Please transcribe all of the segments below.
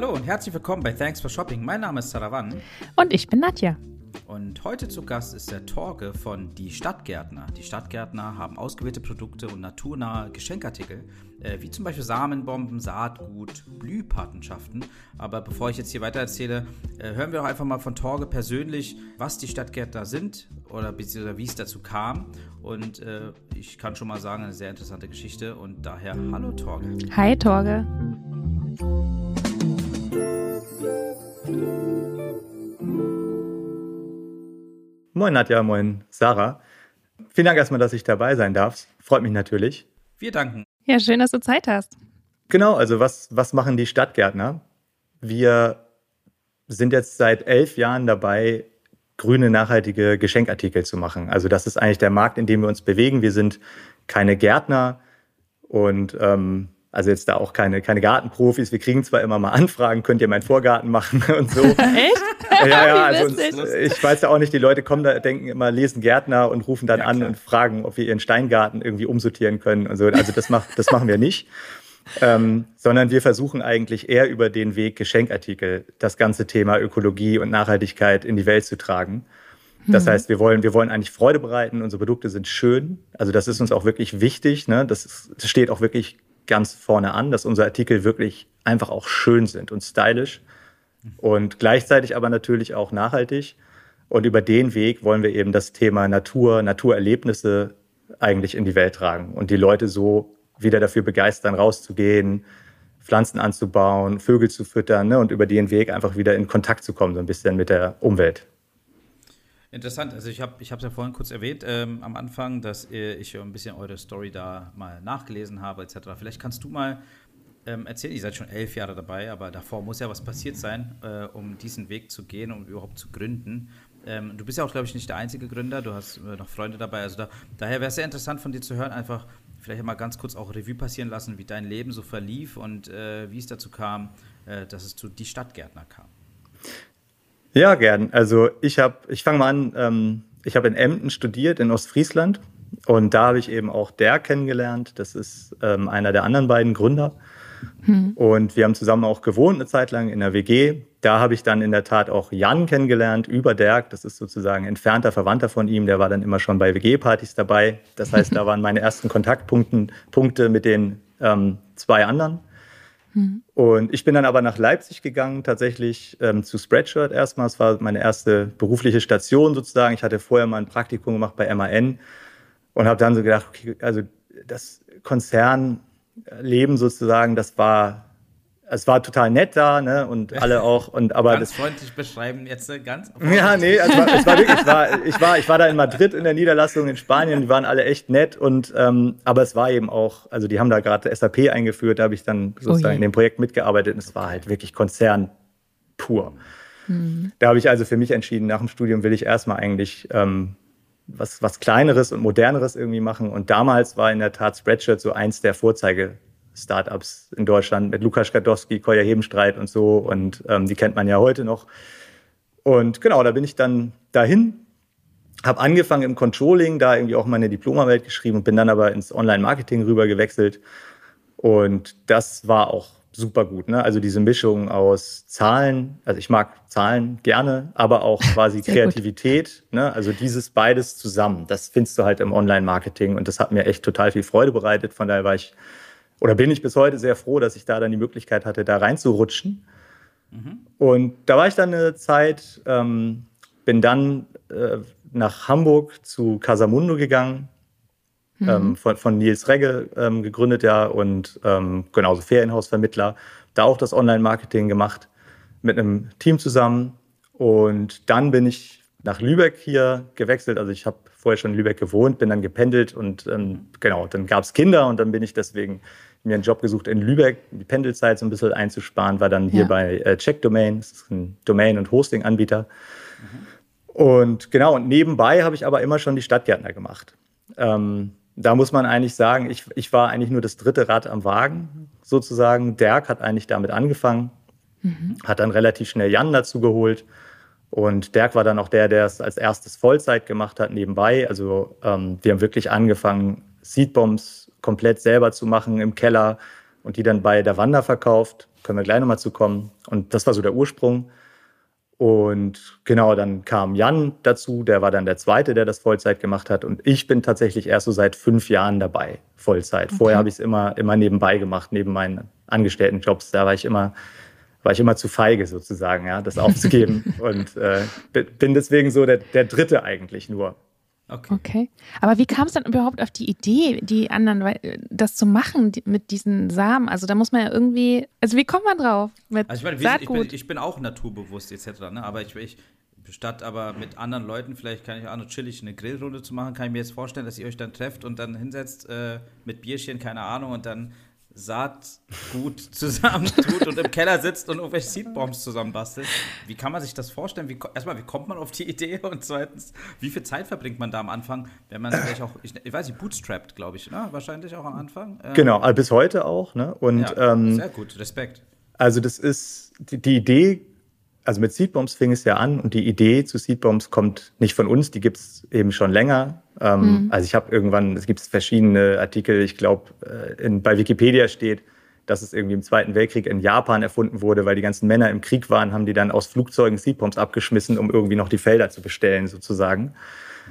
Hallo und herzlich willkommen bei Thanks for Shopping. Mein Name ist Saravan. Und ich bin Nadja. Und heute zu Gast ist der Torge von Die Stadtgärtner. Die Stadtgärtner haben ausgewählte Produkte und naturnahe Geschenkartikel, äh, wie zum Beispiel Samenbomben, Saatgut, Blühpatenschaften. Aber bevor ich jetzt hier weiter erzähle, äh, hören wir auch einfach mal von Torge persönlich, was die Stadtgärtner sind oder beziehungsweise wie es dazu kam. Und äh, ich kann schon mal sagen, eine sehr interessante Geschichte. Und daher, hallo Torge. Hi Torge. Moin Nadja, moin Sarah. Vielen Dank erstmal, dass ich dabei sein darf. Freut mich natürlich. Wir danken. Ja, schön, dass du Zeit hast. Genau, also was, was machen die Stadtgärtner? Wir sind jetzt seit elf Jahren dabei, grüne, nachhaltige Geschenkartikel zu machen. Also das ist eigentlich der Markt, in dem wir uns bewegen. Wir sind keine Gärtner und ähm, also jetzt da auch keine, keine Gartenprofis. Wir kriegen zwar immer mal Anfragen, könnt ihr meinen Vorgarten machen und so. Echt? Ja, ja, also uns, ich weiß ja auch nicht, die Leute kommen da, denken immer, lesen Gärtner und rufen dann ja, an und fragen, ob wir ihren Steingarten irgendwie umsortieren können und so. Also das, macht, das machen wir nicht. Ähm, sondern wir versuchen eigentlich eher über den Weg Geschenkartikel das ganze Thema Ökologie und Nachhaltigkeit in die Welt zu tragen. Das mhm. heißt, wir wollen, wir wollen eigentlich Freude bereiten. Unsere Produkte sind schön. Also das ist uns auch wirklich wichtig. Ne? Das, ist, das steht auch wirklich ganz vorne an, dass unsere Artikel wirklich einfach auch schön sind und stylisch und gleichzeitig aber natürlich auch nachhaltig. Und über den Weg wollen wir eben das Thema Natur, Naturerlebnisse eigentlich in die Welt tragen und die Leute so wieder dafür begeistern, rauszugehen, Pflanzen anzubauen, Vögel zu füttern ne, und über den Weg einfach wieder in Kontakt zu kommen, so ein bisschen mit der Umwelt. Interessant. Also ich habe es ja vorhin kurz erwähnt ähm, am Anfang, dass äh, ich ein bisschen eure Story da mal nachgelesen habe etc. Vielleicht kannst du mal ähm, erzählen, ihr seid schon elf Jahre dabei, aber davor muss ja was passiert sein, äh, um diesen Weg zu gehen, um überhaupt zu gründen. Ähm, du bist ja auch, glaube ich, nicht der einzige Gründer, du hast äh, noch Freunde dabei. Also da, daher wäre es sehr interessant von dir zu hören, einfach vielleicht mal ganz kurz auch Revue passieren lassen, wie dein Leben so verlief und äh, wie es dazu kam, äh, dass es zu Die Stadtgärtner kam. Ja, gern. Also ich habe, ich fange mal an, ähm, ich habe in Emden studiert, in Ostfriesland. Und da habe ich eben auch der kennengelernt. Das ist ähm, einer der anderen beiden Gründer. Hm. Und wir haben zusammen auch gewohnt eine Zeit lang in der WG. Da habe ich dann in der Tat auch Jan kennengelernt über Dirk. Das ist sozusagen ein entfernter Verwandter von ihm. Der war dann immer schon bei WG-Partys dabei. Das heißt, da waren meine ersten Kontaktpunkte mit den ähm, zwei anderen. Mhm. Und ich bin dann aber nach Leipzig gegangen, tatsächlich ähm, zu Spreadshirt erstmal. Es war meine erste berufliche Station sozusagen. Ich hatte vorher mal ein Praktikum gemacht bei MAN und habe dann so gedacht, okay, also das Konzernleben sozusagen, das war es war total nett da, ne? Und alle auch. Und aber ganz das, freundlich beschreiben jetzt äh, ganz. Ja, nee, es war, es war wirklich, es war, ich war, ich war da in Madrid in der Niederlassung in Spanien. Die waren alle echt nett und ähm, aber es war eben auch, also die haben da gerade SAP eingeführt. Da habe ich dann sozusagen oh in dem Projekt mitgearbeitet. Und es war halt wirklich Konzern pur. Mhm. Da habe ich also für mich entschieden, nach dem Studium will ich erstmal eigentlich ähm, was, was Kleineres und Moderneres irgendwie machen. Und damals war in der Tat Spreadshirt so eins der Vorzeige Startups in Deutschland mit Lukas Gadowski, Koya Hebenstreit und so. Und ähm, die kennt man ja heute noch. Und genau, da bin ich dann dahin, habe angefangen im Controlling, da irgendwie auch meine Diplomarbeit geschrieben und bin dann aber ins Online-Marketing rüber gewechselt. Und das war auch super gut. Ne? Also diese Mischung aus Zahlen, also ich mag Zahlen gerne, aber auch quasi Kreativität. Ne? Also dieses beides zusammen, das findest du halt im Online-Marketing und das hat mir echt total viel Freude bereitet. Von daher war ich oder bin ich bis heute sehr froh, dass ich da dann die Möglichkeit hatte, da reinzurutschen. Mhm. Und da war ich dann eine Zeit, ähm, bin dann äh, nach Hamburg zu Casamundo gegangen, mhm. ähm, von, von, Nils Regge ähm, gegründet, ja, und ähm, genauso Ferienhausvermittler, da auch das Online-Marketing gemacht mit einem Team zusammen. Und dann bin ich nach Lübeck hier gewechselt. Also ich habe vorher schon in Lübeck gewohnt, bin dann gependelt und ähm, genau, dann gab es Kinder und dann bin ich deswegen mir einen Job gesucht in Lübeck, die Pendelzeit so ein bisschen einzusparen, war dann hier ja. bei äh, Check Domain, das ist ein Domain- und Hosting-Anbieter. Mhm. Und genau, und nebenbei habe ich aber immer schon die Stadtgärtner gemacht. Ähm, da muss man eigentlich sagen, ich, ich war eigentlich nur das dritte Rad am Wagen sozusagen. Dirk hat eigentlich damit angefangen, mhm. hat dann relativ schnell Jan dazu geholt. Und Dirk war dann auch der, der es als erstes Vollzeit gemacht hat nebenbei. Also ähm, wir haben wirklich angefangen, Seedbombs komplett selber zu machen im Keller und die dann bei der Wander verkauft. können wir gleich nochmal zu kommen. Und das war so der Ursprung. Und genau, dann kam Jan dazu, der war dann der Zweite, der das Vollzeit gemacht hat. Und ich bin tatsächlich erst so seit fünf Jahren dabei, Vollzeit. Okay. Vorher habe ich es immer, immer nebenbei gemacht, neben meinen Angestelltenjobs. Da war ich immer, war ich immer zu feige sozusagen, ja, das aufzugeben. und äh, bin deswegen so der, der Dritte eigentlich nur. Okay. okay. Aber wie kam es dann überhaupt auf die Idee, die anderen, das zu machen die, mit diesen Samen? Also da muss man ja irgendwie, also wie kommt man drauf? Mit also ich, meine, sind, ich, bin, ich bin auch naturbewusst etc. Ne? Aber ich, ich statt aber mit anderen Leuten, vielleicht kann ich auch noch chillig eine Grillrunde zu machen, kann ich mir jetzt vorstellen, dass ihr euch dann trefft und dann hinsetzt äh, mit Bierchen, keine Ahnung, und dann Saatgut zusammentut und im Keller sitzt und irgendwelche Seedbombs zusammenbastelt. Wie kann man sich das vorstellen? Wie, erstmal, wie kommt man auf die Idee? Und zweitens, wie viel Zeit verbringt man da am Anfang, wenn man vielleicht auch, ich, ich weiß nicht, bootstrapped, glaube ich, ne? wahrscheinlich auch am Anfang. Ähm, genau, also bis heute auch. Ne? Und, ja, ähm, sehr gut, Respekt. Also das ist, die, die Idee also mit Seedbombs fing es ja an und die Idee zu Seedbombs kommt nicht von uns, die gibt es eben schon länger. Ähm, mhm. Also ich habe irgendwann, es gibt verschiedene Artikel, ich glaube, äh, bei Wikipedia steht, dass es irgendwie im Zweiten Weltkrieg in Japan erfunden wurde, weil die ganzen Männer im Krieg waren, haben die dann aus Flugzeugen Seedbombs abgeschmissen, um irgendwie noch die Felder zu bestellen, sozusagen.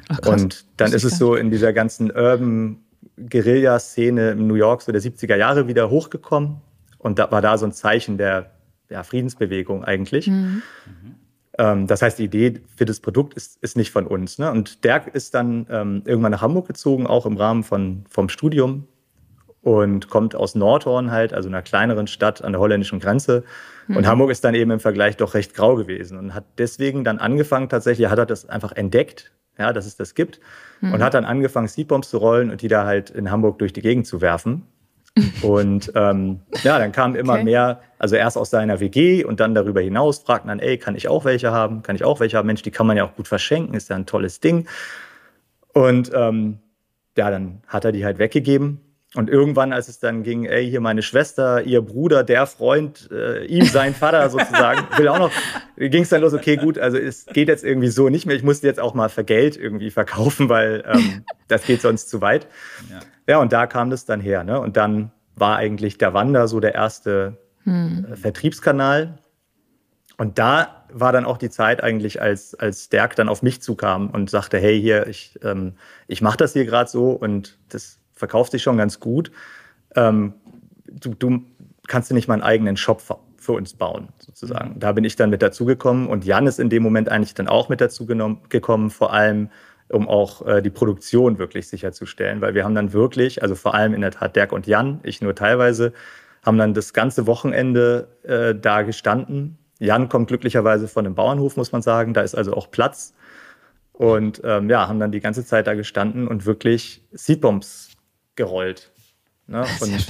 Ach, und dann ist es so in dieser ganzen Urban Guerilla-Szene in New York so der 70er Jahre wieder hochgekommen. Und da war da so ein Zeichen der ja, Friedensbewegung eigentlich. Mhm. Ähm, das heißt, die Idee für das Produkt ist, ist nicht von uns. Ne? Und Dirk ist dann ähm, irgendwann nach Hamburg gezogen, auch im Rahmen von, vom Studium und kommt aus Nordhorn halt, also einer kleineren Stadt an der holländischen Grenze. Mhm. Und Hamburg ist dann eben im Vergleich doch recht grau gewesen und hat deswegen dann angefangen, tatsächlich hat er das einfach entdeckt, ja, dass es das gibt mhm. und hat dann angefangen, Seedbombs zu rollen und die da halt in Hamburg durch die Gegend zu werfen. Und ähm, ja, dann kamen immer okay. mehr, also erst aus seiner WG und dann darüber hinaus fragten dann, ey, kann ich auch welche haben? Kann ich auch welche haben? Mensch, die kann man ja auch gut verschenken, ist ja ein tolles Ding. Und ähm, ja, dann hat er die halt weggegeben. Und irgendwann, als es dann ging, ey, hier meine Schwester, ihr Bruder, der Freund, äh, ihm sein Vater sozusagen, will auch noch, ging es dann los, okay, gut, also es geht jetzt irgendwie so nicht mehr. Ich musste jetzt auch mal für Geld irgendwie verkaufen, weil ähm, das geht sonst zu weit. Ja. Ja, und da kam das dann her. Ne? Und dann war eigentlich der Wander so der erste hm. Äh, Vertriebskanal. Und da war dann auch die Zeit eigentlich, als, als Dirk dann auf mich zukam und sagte, hey, hier, ich, ähm, ich mache das hier gerade so und das verkauft sich schon ganz gut. Ähm, du, du kannst du nicht mal einen eigenen Shop für uns bauen, sozusagen. Mhm. Da bin ich dann mit dazugekommen und Jan ist in dem Moment eigentlich dann auch mit dazu gekommen, vor allem um auch äh, die Produktion wirklich sicherzustellen, weil wir haben dann wirklich, also vor allem in der Tat Dirk und Jan, ich nur teilweise, haben dann das ganze Wochenende äh, da gestanden. Jan kommt glücklicherweise von einem Bauernhof, muss man sagen, da ist also auch Platz. Und ähm, ja, haben dann die ganze Zeit da gestanden und wirklich Seedbombs gerollt. Ne? Und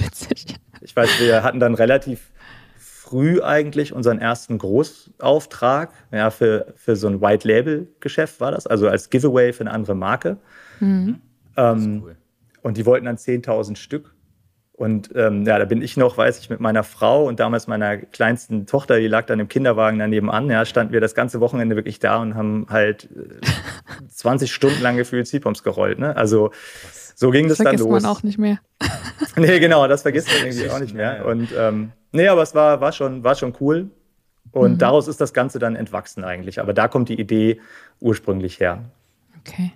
ich weiß, wir hatten dann relativ früh eigentlich unseren ersten Großauftrag. Ja, für, für so ein White-Label-Geschäft war das, also als Giveaway für eine andere Marke. Mhm. Ähm, cool. Und die wollten dann 10.000 Stück. Und ähm, ja, da bin ich noch, weiß ich, mit meiner Frau und damals meiner kleinsten Tochter, die lag dann im Kinderwagen daneben an. Ja, standen wir das ganze Wochenende wirklich da und haben halt 20 äh, Stunden lang gefühlt Seedbombs gerollt. Ne? Also so ging das, das dann los. Das vergisst man auch nicht mehr. nee, genau, das vergisst man irgendwie auch nicht mehr. Und ähm, nee, aber es war, war, schon, war schon cool. Und mhm. daraus ist das Ganze dann entwachsen eigentlich. Aber da kommt die Idee ursprünglich her. Okay.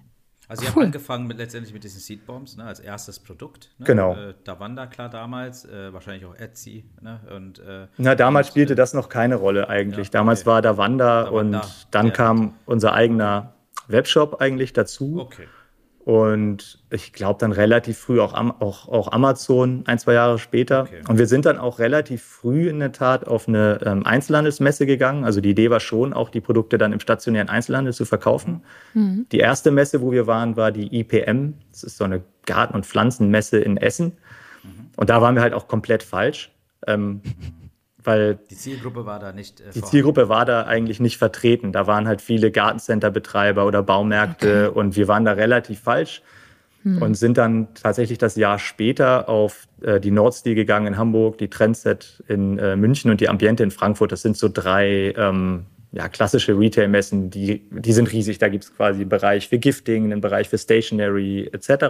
Also, ihr habt angefangen mit, letztendlich mit diesen Seedbombs ne, als erstes Produkt. Ne? Genau. Äh, Davanda, klar, damals, äh, wahrscheinlich auch Etsy. Ne? Und, äh, Na, damals und, spielte das noch keine Rolle eigentlich. Ja, damals okay. war Davanda, Davanda und dann ja, kam unser eigener Webshop eigentlich dazu. Okay. Und ich glaube dann relativ früh auch, auch, auch Amazon, ein, zwei Jahre später. Okay. Und wir sind dann auch relativ früh in der Tat auf eine ähm, Einzelhandelsmesse gegangen. Also die Idee war schon, auch die Produkte dann im stationären Einzelhandel zu verkaufen. Mhm. Die erste Messe, wo wir waren, war die IPM. Das ist so eine Garten- und Pflanzenmesse in Essen. Mhm. Und da waren wir halt auch komplett falsch. Ähm, weil die Zielgruppe war da nicht. Äh, die Zielgruppe war da eigentlich nicht vertreten. Da waren halt viele Gartencenter-Betreiber oder Baumärkte okay. und wir waren da relativ falsch hm. und sind dann tatsächlich das Jahr später auf äh, die Nordstil gegangen in Hamburg, die Trendset in äh, München und die Ambiente in Frankfurt. Das sind so drei ähm, ja, klassische Retail-Messen, die, die sind riesig. Da gibt es quasi einen Bereich für Gifting, einen Bereich für Stationery etc. Und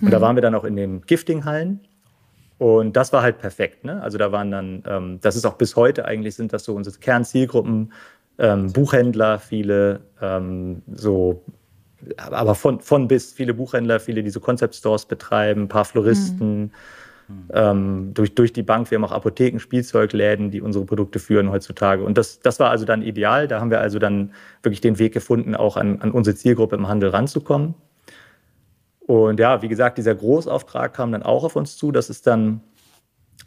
hm. da waren wir dann auch in den Gifting-Hallen Und das war halt perfekt. Ne? Also da waren dann, ähm, das ist auch bis heute eigentlich, sind das so unsere Kernzielgruppen, ähm, Buchhändler, viele ähm, so, aber von, von bis viele Buchhändler, viele, die so Concept Stores betreiben, ein paar Floristen. Mhm. Ähm, durch, durch die Bank, wir haben auch Apotheken, Spielzeugläden, die unsere Produkte führen heutzutage. Und das, das war also dann ideal. Da haben wir also dann wirklich den Weg gefunden, auch an, an unsere Zielgruppe im Handel ranzukommen. Und ja, wie gesagt, dieser Großauftrag kam dann auch auf uns zu. Das ist dann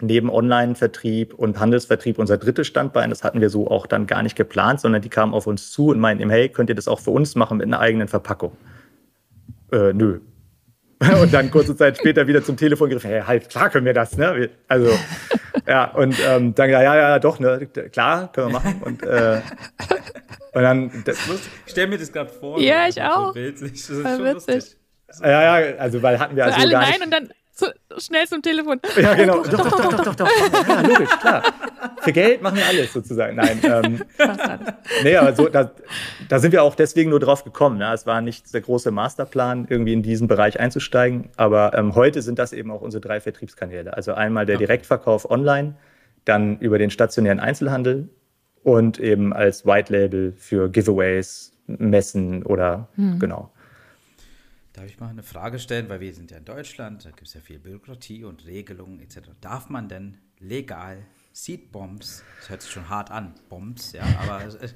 neben Online-Vertrieb und Handelsvertrieb unser drittes Standbein. Das hatten wir so auch dann gar nicht geplant, sondern die kamen auf uns zu und meinten, hey, könnt ihr das auch für uns machen mit einer eigenen Verpackung? Äh, nö. Und dann kurze Zeit später wieder zum Telefon gegriffen, hey, halt, klar können wir das, ne? Also, ja, und ähm, dann, ja, ja, ja, doch, ne? Klar, können wir machen. Und, äh, und dann. Das, ich stell mir das gerade vor. Ja, ich auch. So bildlich. Das ist schon lustig. Ja, ja, also, weil hatten wir also. So alle gar nein nicht, und dann zu, schnell zum Telefon. Ja, genau. Doch, doch, doch, doch, doch, doch. Ja, logisch, klar. Für Geld machen wir alles sozusagen. Nein. Ähm, nee, aber so, da, da sind wir auch deswegen nur drauf gekommen. Ne? Es war nicht der große Masterplan, irgendwie in diesen Bereich einzusteigen. Aber ähm, heute sind das eben auch unsere drei Vertriebskanäle. Also einmal der Direktverkauf online, dann über den stationären Einzelhandel und eben als White Label für Giveaways, Messen oder hm. genau. Darf ich mal eine Frage stellen, weil wir sind ja in Deutschland, da gibt es ja viel Bürokratie und Regelungen etc. Darf man denn legal Seedbombs, das hört sich schon hart an, Bombs, ja, aber äh, äh,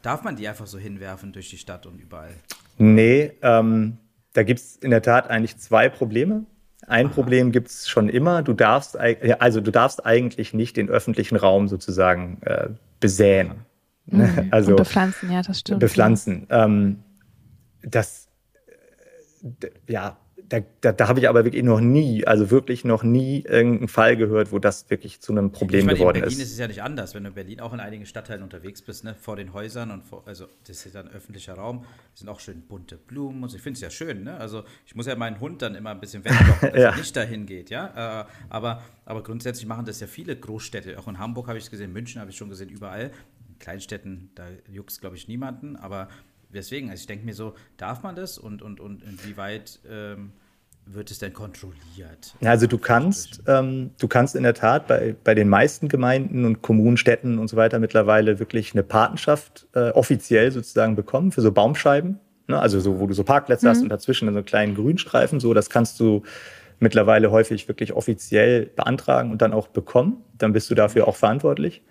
darf man die einfach so hinwerfen durch die Stadt und überall? Nee, ähm, da gibt es in der Tat eigentlich zwei Probleme. Ein Aha. Problem gibt es schon immer. Du darfst, also du darfst eigentlich nicht den öffentlichen Raum sozusagen äh, besäen. Mhm. Also und bepflanzen, ja, das stimmt. Bepflanzen. Ähm, das ja, da, da, da habe ich aber wirklich noch nie, also wirklich noch nie irgendeinen Fall gehört, wo das wirklich zu einem Problem ich meine, geworden ist. In Berlin ist. ist es ja nicht anders, wenn du in Berlin auch in einigen Stadtteilen unterwegs bist, ne, vor den Häusern und vor, also das ist ja ein öffentlicher Raum, sind auch schön bunte Blumen und so. Ich finde es ja schön, ne? Also ich muss ja meinen Hund dann immer ein bisschen weglocken, dass ja. er nicht dahin geht, ja. Äh, aber, aber grundsätzlich machen das ja viele Großstädte. Auch in Hamburg habe ich es gesehen, München habe ich schon gesehen, überall. In Kleinstädten, da juckt es, glaube ich, niemanden, aber deswegen, also ich denke mir so, darf man das und, und, und inwieweit ähm, wird es denn kontrolliert? Also du kannst, ähm, du kannst in der Tat bei, bei den meisten Gemeinden und Kommunen, Städten und so weiter mittlerweile wirklich eine Patenschaft äh, offiziell sozusagen bekommen für so Baumscheiben. Ne? Also so, wo du so Parkplätze mhm. hast und dazwischen so einen kleinen Grünstreifen, so, das kannst du mittlerweile häufig wirklich offiziell beantragen und dann auch bekommen. Dann bist du dafür auch verantwortlich.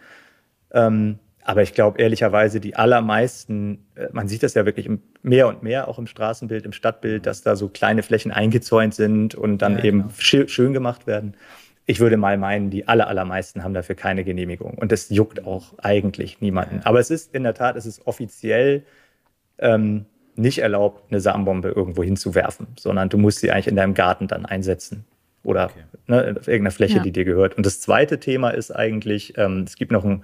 Ähm, aber ich glaube ehrlicherweise, die allermeisten, äh, man sieht das ja wirklich mehr und mehr auch im Straßenbild, im Stadtbild, dass da so kleine Flächen eingezäunt sind und dann ja, eben genau. schön gemacht werden. Ich würde mal meinen, die aller, allermeisten haben dafür keine Genehmigung. Und das juckt auch eigentlich niemanden. Aber es ist in der Tat, es ist offiziell ähm, nicht erlaubt, eine Samenbombe irgendwo hinzuwerfen, sondern du musst sie eigentlich in deinem Garten dann einsetzen oder okay. ne, auf irgendeiner Fläche, ja. die dir gehört. Und das zweite Thema ist eigentlich, ähm, es gibt noch ein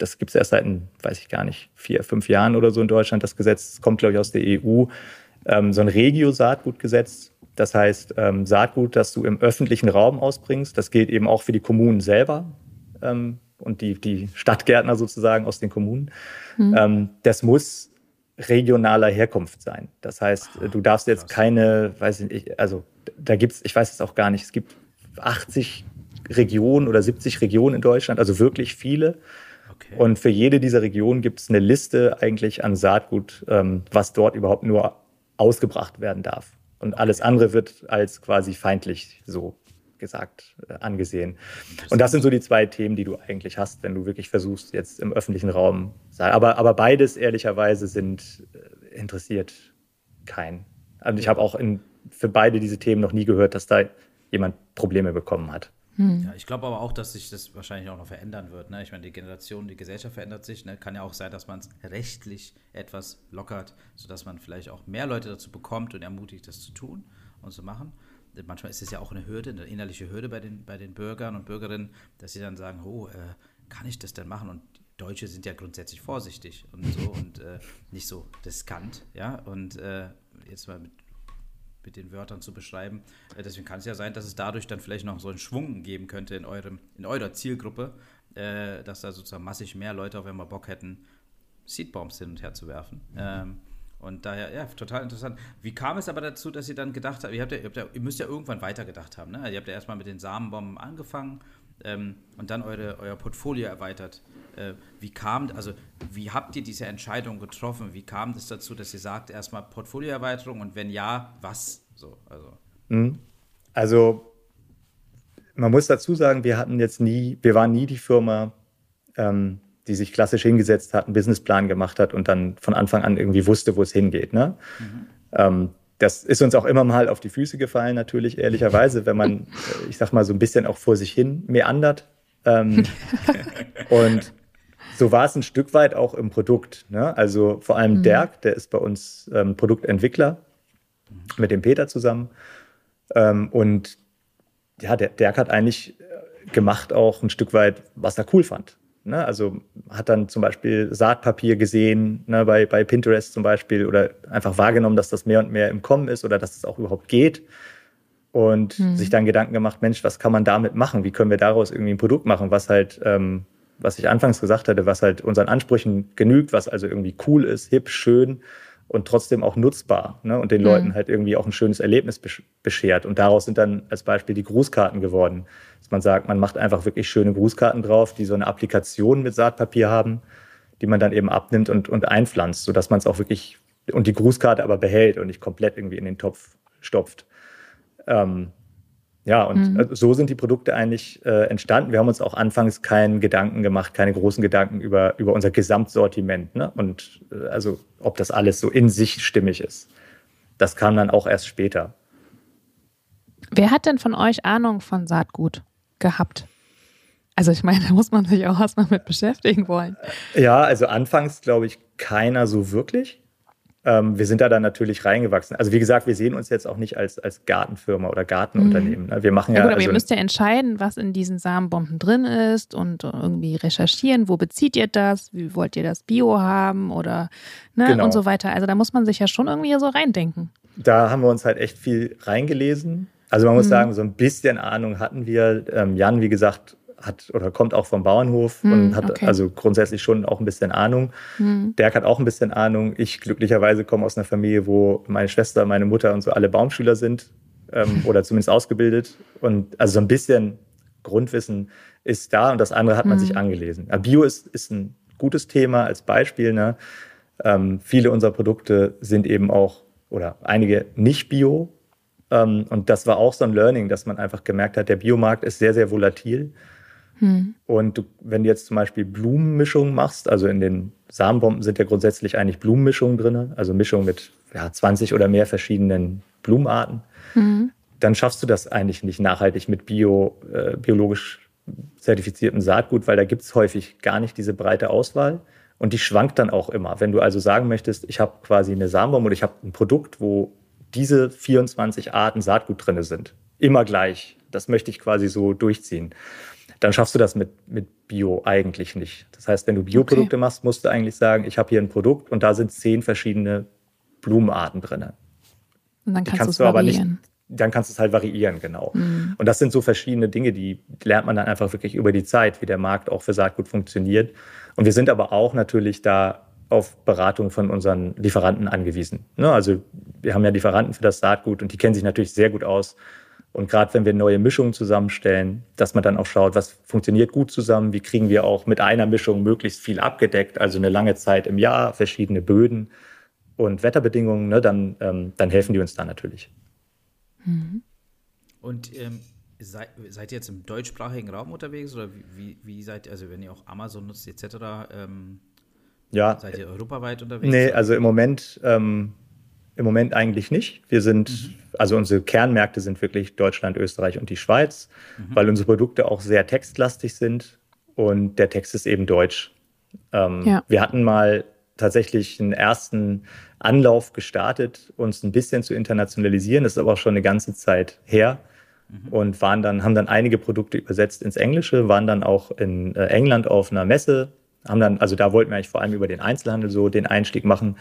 das gibt es erst seit, weiß ich gar nicht, vier, fünf Jahren oder so in Deutschland, das Gesetz. Das kommt, glaube ich, aus der EU. Ähm, so ein Regio-Saatgutgesetz. Das heißt, ähm, Saatgut, das du im öffentlichen Raum ausbringst, das gilt eben auch für die Kommunen selber ähm, und die, die Stadtgärtner sozusagen aus den Kommunen. Mhm. Ähm, das muss regionaler Herkunft sein. Das heißt, du darfst jetzt keine, weiß ich nicht, also da gibt es, ich weiß es auch gar nicht, es gibt 80 Regionen oder 70 Regionen in Deutschland, also wirklich viele. Okay. Und für jede dieser Regionen gibt es eine Liste eigentlich an Saatgut, ähm, was dort überhaupt nur ausgebracht werden darf. Und alles andere wird als quasi feindlich so gesagt äh, angesehen. Und das sind so die zwei Themen, die du eigentlich hast, wenn du wirklich versuchst, jetzt im öffentlichen Raum. Aber, aber beides ehrlicherweise sind äh, interessiert kein. Also ich habe auch in, für beide diese Themen noch nie gehört, dass da jemand Probleme bekommen hat. Hm. Ja, ich glaube aber auch, dass sich das wahrscheinlich auch noch verändern wird. Ne? Ich meine, die Generation, die Gesellschaft verändert sich. Ne? Kann ja auch sein, dass man es rechtlich etwas lockert, sodass man vielleicht auch mehr Leute dazu bekommt und ermutigt, das zu tun und zu machen. Manchmal ist es ja auch eine Hürde, eine innerliche Hürde bei den, bei den Bürgern und Bürgerinnen, dass sie dann sagen, oh, äh, kann ich das denn machen? Und Deutsche sind ja grundsätzlich vorsichtig und so und äh, nicht so riskant, ja. Und äh, jetzt mal mit mit den Wörtern zu beschreiben. Äh, deswegen kann es ja sein, dass es dadurch dann vielleicht noch so einen Schwung geben könnte in, eurem, in eurer Zielgruppe, äh, dass da sozusagen massig mehr Leute auf einmal Bock hätten, Seedbombs hin und her zu werfen. Ähm, Und daher, ja, total interessant. Wie kam es aber dazu, dass ihr dann gedacht habt, ihr, habt ja, ihr, habt ja, ihr müsst ja irgendwann weitergedacht haben, ne? Ihr habt ja erstmal mit den Samenbomben angefangen ähm, und dann eure, euer Portfolio erweitert. Äh, wie kam, also wie habt ihr diese Entscheidung getroffen? Wie kam es dazu, dass ihr sagt, erstmal Portfolioerweiterung und wenn ja, was? So, also. Mhm. Also man muss dazu sagen, wir hatten jetzt nie, wir waren nie die Firma, ähm, die sich klassisch hingesetzt hat, einen Businessplan gemacht hat und dann von Anfang an irgendwie wusste, wo es hingeht. Ne? Mhm. Ähm, das ist uns auch immer mal auf die Füße gefallen, natürlich, ehrlicherweise, wenn man, ich sag mal, so ein bisschen auch vor sich hin meandert. Ähm, und so war es ein Stück weit auch im Produkt. Ne? Also vor allem mhm. Dirk, der ist bei uns ähm, Produktentwickler mit dem Peter zusammen. Ähm, und ja, der Dirk hat eigentlich gemacht auch ein Stück weit, was er cool fand. Ne? Also hat dann zum Beispiel Saatpapier gesehen, ne, bei, bei Pinterest zum Beispiel, oder einfach wahrgenommen, dass das mehr und mehr im Kommen ist oder dass es auch überhaupt geht. Und mhm. sich dann Gedanken gemacht, Mensch, was kann man damit machen? Wie können wir daraus irgendwie ein Produkt machen, was halt, ähm, was ich anfangs gesagt hatte, was halt unseren Ansprüchen genügt, was also irgendwie cool ist, hip, schön und trotzdem auch nutzbar ne? und den mhm. Leuten halt irgendwie auch ein schönes Erlebnis beschert. Und daraus sind dann als Beispiel die Grußkarten geworden dass man sagt, man macht einfach wirklich schöne Grußkarten drauf, die so eine Applikation mit Saatpapier haben, die man dann eben abnimmt und, und einpflanzt, sodass man es auch wirklich und die Grußkarte aber behält und nicht komplett irgendwie in den Topf stopft. Ähm, ja, und mhm. so sind die Produkte eigentlich äh, entstanden. Wir haben uns auch anfangs keinen Gedanken gemacht, keine großen Gedanken über, über unser Gesamtsortiment ne? und äh, also ob das alles so in sich stimmig ist. Das kam dann auch erst später. Wer hat denn von euch Ahnung von Saatgut? gehabt? Also ich meine, da muss man sich auch erstmal mit beschäftigen wollen. Ja, also anfangs glaube ich keiner so wirklich. Ähm, wir sind da dann natürlich reingewachsen. Also wie gesagt, wir sehen uns jetzt auch nicht als, als Gartenfirma oder Gartenunternehmen. Mhm. Wir machen ja. ja gut, aber also, ihr müsst ja entscheiden, was in diesen Samenbomben drin ist und irgendwie recherchieren, wo bezieht ihr das, wie wollt ihr das Bio haben oder ne, genau. und so weiter. Also da muss man sich ja schon irgendwie so reindenken. Da haben wir uns halt echt viel reingelesen. Also man muss mhm. sagen, so ein bisschen Ahnung hatten wir. Ähm, Jan, wie gesagt, hat oder kommt auch vom Bauernhof mhm, und hat okay. also grundsätzlich schon auch ein bisschen Ahnung. Mhm. Dirk hat auch ein bisschen Ahnung. Ich glücklicherweise komme aus einer Familie, wo meine Schwester, meine Mutter und so alle Baumschüler sind ähm, oder zumindest ausgebildet. Und also so ein bisschen Grundwissen ist da und das andere hat man sich mhm. angelesen. Bio ist, ist ein gutes Thema als Beispiel. Ne? Ähm, viele unserer Produkte sind eben auch oder einige nicht bio, ähm, und das war auch so ein Learning, dass man einfach gemerkt hat, der Biomarkt ist sehr, sehr volatil. Hm. Und du, wenn du jetzt zum Beispiel Blumenmischungen machst, also in den Samenbomben sind ja grundsätzlich eigentlich Blumenmischungen drin, also Mischungen mit ja, 20 oder mehr verschiedenen Blumenarten, hm. dann schaffst du das eigentlich nicht nachhaltig mit bio, äh, biologisch zertifiziertem Saatgut, weil da gibt es häufig gar nicht diese breite Auswahl. Und die schwankt dann auch immer. Wenn du also sagen möchtest, ich habe quasi eine Samenbombe oder ich habe ein Produkt, wo diese 24 Arten Saatgut drin sind. Immer gleich. Das möchte ich quasi so durchziehen. Dann schaffst du das mit, mit Bio eigentlich nicht. Das heißt, wenn du Bioprodukte okay. machst, musst du eigentlich sagen, ich habe hier ein Produkt und da sind zehn verschiedene Blumenarten drin. Und dann kannst, kannst du aber nicht. Dann kannst du es halt variieren, genau. Mhm. Und das sind so verschiedene Dinge, die lernt man dann einfach wirklich über die Zeit, wie der Markt auch für Saatgut funktioniert. Und wir sind aber auch natürlich da auf Beratung von unseren Lieferanten angewiesen. Ne? Also wir haben ja Lieferanten für das Saatgut und die kennen sich natürlich sehr gut aus. Und gerade wenn wir neue Mischungen zusammenstellen, dass man dann auch schaut, was funktioniert gut zusammen, wie kriegen wir auch mit einer Mischung möglichst viel abgedeckt, also eine lange Zeit im Jahr, verschiedene Böden und Wetterbedingungen, ne, dann, ähm, dann helfen die uns da natürlich. Mhm. Und ähm, seid, seid, ihr jetzt im deutschsprachigen Raum unterwegs oder wie, wie, seid ihr, also wenn ihr auch Amazon nutzt etc., ähm, ja. Seid ihr europaweit unterwegs? Nee, also im Moment, ähm, im Moment eigentlich nicht. Wir sind, mhm. also unsere Kernmärkte sind wirklich Deutschland, Österreich und die Schweiz, mhm. weil unsere Produkte auch sehr textlastig sind und der Text ist eben deutsch. Ähm, ja. Wir hatten mal tatsächlich einen ersten Anlauf gestartet, uns ein bisschen zu internationalisieren. Das ist aber auch schon eine ganze Zeit her. Mhm. Und waren dann, haben dann einige Produkte übersetzt ins Englische, waren dann auch in äh, England auf einer Messe haben dann, also da wollten wir eigentlich vor allem über den Einzelhandel so den Einstieg machen.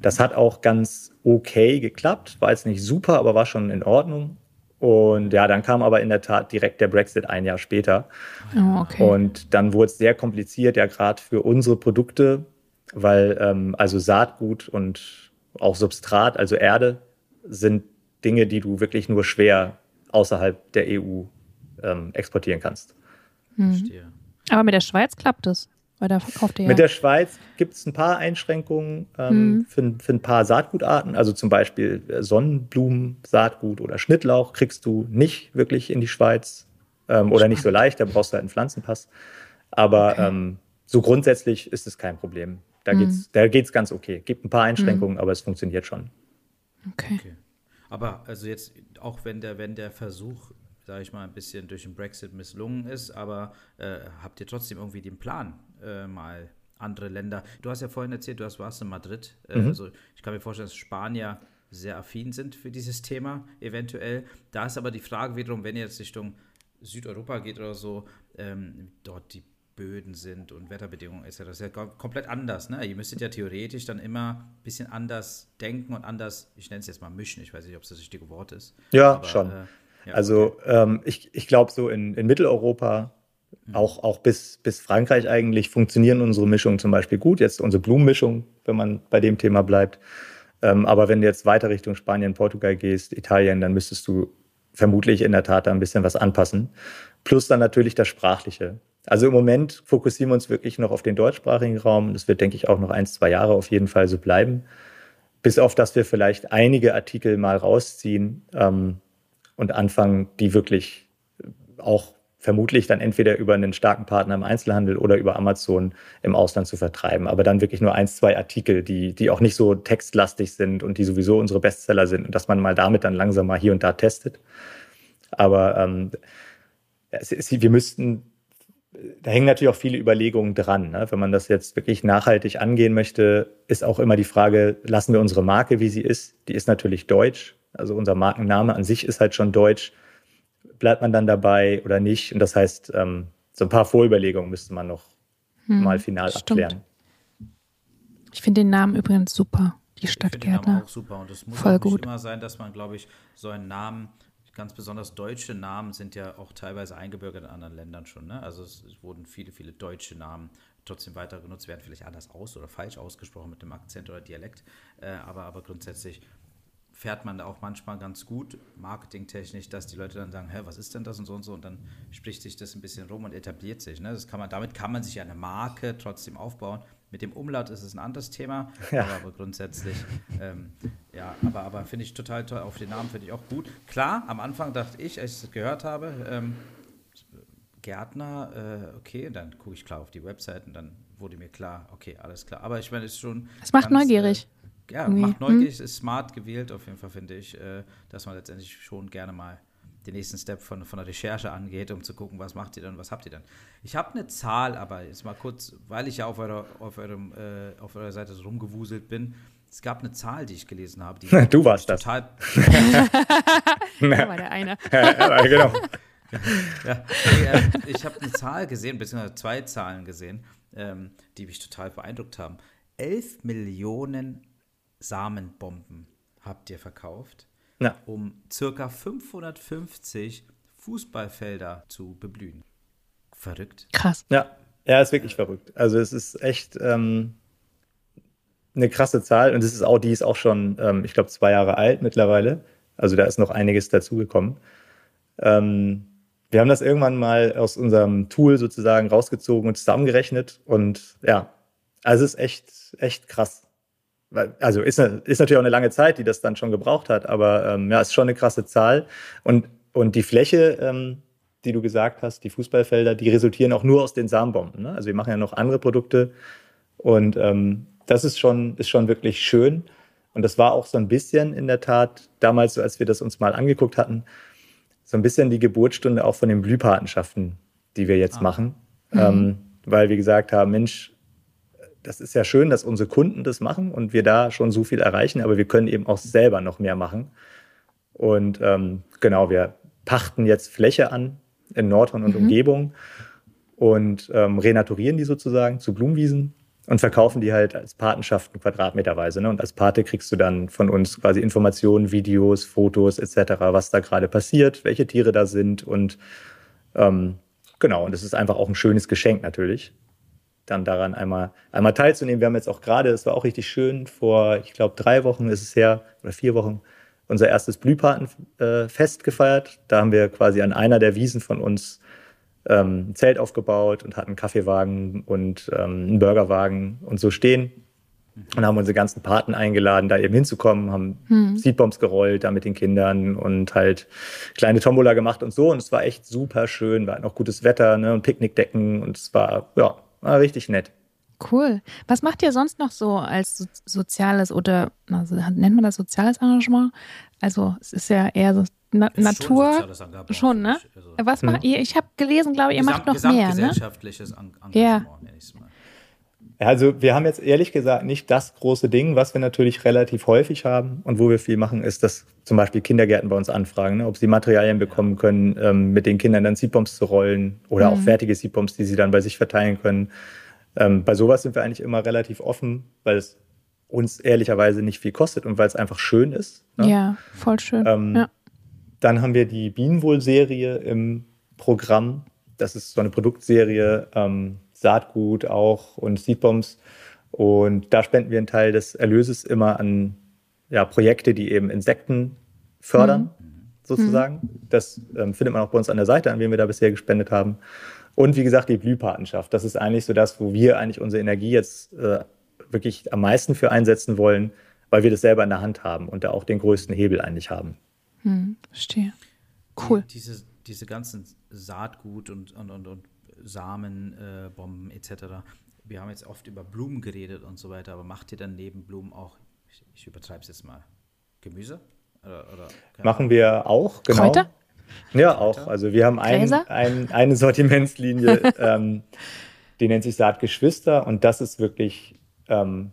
Das hat auch ganz okay geklappt, war jetzt nicht super, aber war schon in Ordnung. Und ja, dann kam aber in der Tat direkt der Brexit ein Jahr später. Oh, okay. Und dann wurde es sehr kompliziert, ja gerade für unsere Produkte, weil ähm, also Saatgut und auch Substrat, also Erde, sind Dinge, die du wirklich nur schwer außerhalb der EU ähm, exportieren kannst. Hm. Aber mit der Schweiz klappt es. Weil da verkauft ihr ja. Mit der Schweiz gibt es ein paar Einschränkungen ähm, hm. für, für, ein paar Saatgutarten. Also zum Beispiel Sonnenblumen-Saatgut oder Schnittlauch kriegst du nicht wirklich in die Schweiz ähm, oder nicht so leicht. Da brauchst du halt einen Pflanzenpass. Aber okay. ähm, so grundsätzlich ist es kein Problem. Da hm. geht's, da geht's ganz okay. Gibt ein paar Einschränkungen, hm. aber es funktioniert schon. Okay. okay. Aber also jetzt, auch wenn der, wenn der Versuch sage ich mal, ein bisschen durch den Brexit misslungen ist, aber äh, habt ihr trotzdem irgendwie den Plan, äh, mal andere Länder. Du hast ja vorhin erzählt, du warst in Madrid. Äh, mhm. Also ich kann mir vorstellen, dass Spanier sehr affin sind für dieses Thema, eventuell. Da ist aber die Frage wiederum, wenn ihr jetzt Richtung Südeuropa geht oder so, ähm, dort die Böden sind und Wetterbedingungen ist ja das ist ja komplett anders. Ne? Ihr müsstet ja theoretisch dann immer ein bisschen anders denken und anders, ich nenne es jetzt mal mischen, ich weiß nicht, ob es das richtige Wort ist. Ja, aber, schon. Äh, ja, also okay. ähm, ich, ich glaube, so in, in Mitteleuropa. Auch, auch bis, bis Frankreich eigentlich funktionieren unsere Mischungen zum Beispiel gut. Jetzt unsere Blumenmischung, wenn man bei dem Thema bleibt. Ähm, aber wenn du jetzt weiter Richtung Spanien, Portugal gehst, Italien, dann müsstest du vermutlich in der Tat da ein bisschen was anpassen. Plus dann natürlich das Sprachliche. Also im Moment fokussieren wir uns wirklich noch auf den deutschsprachigen Raum. Das wird, denke ich, auch noch ein, zwei Jahre auf jeden Fall so bleiben. Bis auf, dass wir vielleicht einige Artikel mal rausziehen ähm, und anfangen, die wirklich auch vermutlich dann entweder über einen starken Partner im Einzelhandel oder über Amazon im Ausland zu vertreiben. Aber dann wirklich nur ein, zwei Artikel, die, die auch nicht so textlastig sind und die sowieso unsere Bestseller sind und dass man mal damit dann langsam mal hier und da testet. Aber ähm, es, wir müssten, da hängen natürlich auch viele Überlegungen dran. Ne? Wenn man das jetzt wirklich nachhaltig angehen möchte, ist auch immer die Frage, lassen wir unsere Marke, wie sie ist? Die ist natürlich deutsch. Also unser Markenname an sich ist halt schon deutsch bleibt man dann dabei oder nicht? Und das heißt, ähm, so ein paar Vorüberlegungen müsste man noch hm, mal final stimmt. abklären. Ich finde den Namen übrigens super, die Stadt ich Gärtner. Den Namen auch super und es muss Voll auch nicht gut. immer sein, dass man, glaube ich, so einen Namen ganz besonders deutsche Namen sind ja auch teilweise eingebürgert in anderen Ländern schon. Ne? Also es, es, wurden viele, viele deutsche Namen trotzdem weiter genutzt, werden vielleicht anders aus oder falsch ausgesprochen mit dem Akzent oder Dialekt. Äh, aber, aber grundsätzlich fährt man da auch manchmal ganz gut, marketingtechnisch, dass die Leute dann sagen, hä, was ist denn das und so und so und dann spricht sich das ein bisschen rum und etabliert sich. Ne? Das kann man, damit kann man sich ja eine Marke trotzdem aufbauen. Mit dem Umlaut ist es ein anderes Thema, ja. aber, aber, grundsätzlich, ähm, ja, aber, aber finde ich total toll, auf den Namen finde ich auch gut. Klar, am Anfang dachte ich, als ich das gehört habe, ähm, Gärtner, äh, okay, dann gucke ich klar auf die Website und dann wurde mir klar, okay, alles klar. Aber ich meine, es ist schon. Es macht ganz, neugierig. Ja, Irgendwie. macht neugierig, hm. ist smart gewählt, auf jeden Fall, finde ich, äh, dass man letztendlich schon gerne mal den nächsten Step von, von der Recherche angeht, um zu gucken, was macht ihr dann, was habt ihr dann. Ich habe eine Zahl, aber jetzt mal kurz, weil ich ja auf eurer, auf eurem, äh, auf eurer Seite so rumgewuselt bin. Es gab eine Zahl, die ich gelesen habe. Die du warst total das. da war der eine. genau. ja, ich habe eine Zahl gesehen, beziehungsweise zwei Zahlen gesehen, ähm, die mich total beeindruckt haben. 11 Millionen Samenbomben habt ihr verkauft, ja. um circa 550 Fußballfelder zu beblühen. Verrückt. Krass. Ja, ja, ist wirklich verrückt. Also es ist echt ähm, eine krasse Zahl und es ist auch, die ist auch schon, ähm, ich glaube, zwei Jahre alt mittlerweile. Also da ist noch einiges dazugekommen. Ähm, wir haben das irgendwann mal aus unserem Tool sozusagen rausgezogen und zusammengerechnet und ja, also es ist echt, echt krass also ist, ist natürlich auch eine lange Zeit, die das dann schon gebraucht hat, aber ähm, ja, ist schon eine krasse Zahl. Und, und die Fläche, ähm, die du gesagt hast, die Fußballfelder, die resultieren auch nur aus den Samenbomben. Ne? Also wir machen ja noch andere Produkte und ähm, das ist schon, ist schon wirklich schön. Und das war auch so ein bisschen in der Tat damals, als wir das uns mal angeguckt hatten, so ein bisschen die Geburtsstunde auch von den Blühpatenschaften, die wir jetzt ah. machen. Mhm. Ähm, weil wir gesagt haben, Mensch, das ist ja schön, dass unsere Kunden das machen und wir da schon so viel erreichen, aber wir können eben auch selber noch mehr machen. Und ähm, genau, wir pachten jetzt Fläche an in Nordhorn und mhm. Umgebung und ähm, renaturieren die sozusagen zu Blumenwiesen und verkaufen die halt als Patenschaften quadratmeterweise. Ne? Und als Pate kriegst du dann von uns quasi Informationen, Videos, Fotos etc., was da gerade passiert, welche Tiere da sind und ähm, genau, und es ist einfach auch ein schönes Geschenk natürlich. Dann daran einmal, einmal teilzunehmen. Wir haben jetzt auch gerade, es war auch richtig schön, vor, ich glaube, drei Wochen ist es her, oder vier Wochen, unser erstes Blühpatenfest äh, gefeiert. Da haben wir quasi an einer der Wiesen von uns ähm, ein Zelt aufgebaut und hatten einen Kaffeewagen und ähm, einen Burgerwagen und so stehen. Und haben unsere ganzen Paten eingeladen, da eben hinzukommen, haben hm. Seedbombs gerollt, da mit den Kindern und halt kleine Tombola gemacht und so. Und es war echt super schön. Wir hatten auch gutes Wetter ne, und Picknickdecken und es war, ja, war richtig nett. Cool. Was macht ihr sonst noch so als so soziales oder also, nennt man das soziales Engagement? Also es ist ja eher so Na Natur. Schon, schon, ne? Also, Was macht hm. ihr? Ich habe gelesen, glaube ich, ihr macht noch mehr, ne? Gesellschaftliches Engagement, ja. nenne ich es mal. Also wir haben jetzt ehrlich gesagt nicht das große Ding, was wir natürlich relativ häufig haben und wo wir viel machen, ist, dass zum Beispiel Kindergärten bei uns anfragen, ne, ob sie Materialien bekommen können, ähm, mit den Kindern dann Seedbombs zu rollen oder mhm. auch fertige Seedbombs, die sie dann bei sich verteilen können. Ähm, bei sowas sind wir eigentlich immer relativ offen, weil es uns ehrlicherweise nicht viel kostet und weil es einfach schön ist. Ne? Ja, voll schön. Ähm, ja. Dann haben wir die Bienenwohl-Serie im Programm. Das ist so eine Produktserie, ähm, Saatgut auch und Seedbombs. Und da spenden wir einen Teil des Erlöses immer an ja, Projekte, die eben Insekten fördern, mhm. sozusagen. Mhm. Das ähm, findet man auch bei uns an der Seite, an wen wir da bisher gespendet haben. Und wie gesagt, die Blühpatenschaft. Das ist eigentlich so das, wo wir eigentlich unsere Energie jetzt äh, wirklich am meisten für einsetzen wollen, weil wir das selber in der Hand haben und da auch den größten Hebel eigentlich haben. Hm, verstehe. Cool. Die, diese, diese ganzen Saatgut und, und, und, und Samenbomben äh, etc. Wir haben jetzt oft über Blumen geredet und so weiter, aber macht ihr dann neben Blumen auch, ich, ich übertreibe es jetzt mal, Gemüse? Oder, oder Machen wir auch, genau. Kräuter? Ja, auch. Also wir haben ein, ein, eine Sortimentslinie, ähm, die nennt sich Saatgeschwister und das ist wirklich ähm,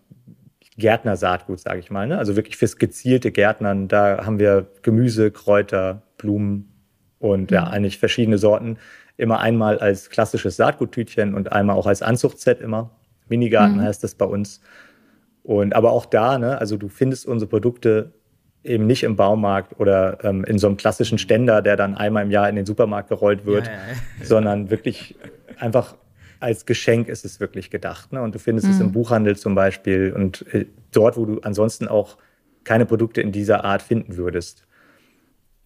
Gärtnersaatgut, sage ich mal. Ne? Also wirklich fürs gezielte Gärtnern. Da haben wir Gemüse, Kräuter, Blumen und mhm. ja, eigentlich verschiedene Sorten immer einmal als klassisches Saatguttütchen und einmal auch als Anzuchtset immer. Minigarten mhm. heißt das bei uns. Und aber auch da, ne, also du findest unsere Produkte eben nicht im Baumarkt oder ähm, in so einem klassischen Ständer, der dann einmal im Jahr in den Supermarkt gerollt wird, ja, ja, ja. sondern wirklich einfach als Geschenk ist es wirklich gedacht. Ne? Und du findest mhm. es im mhm. Buchhandel zum Beispiel und äh, dort, wo du ansonsten auch keine Produkte in dieser Art finden würdest.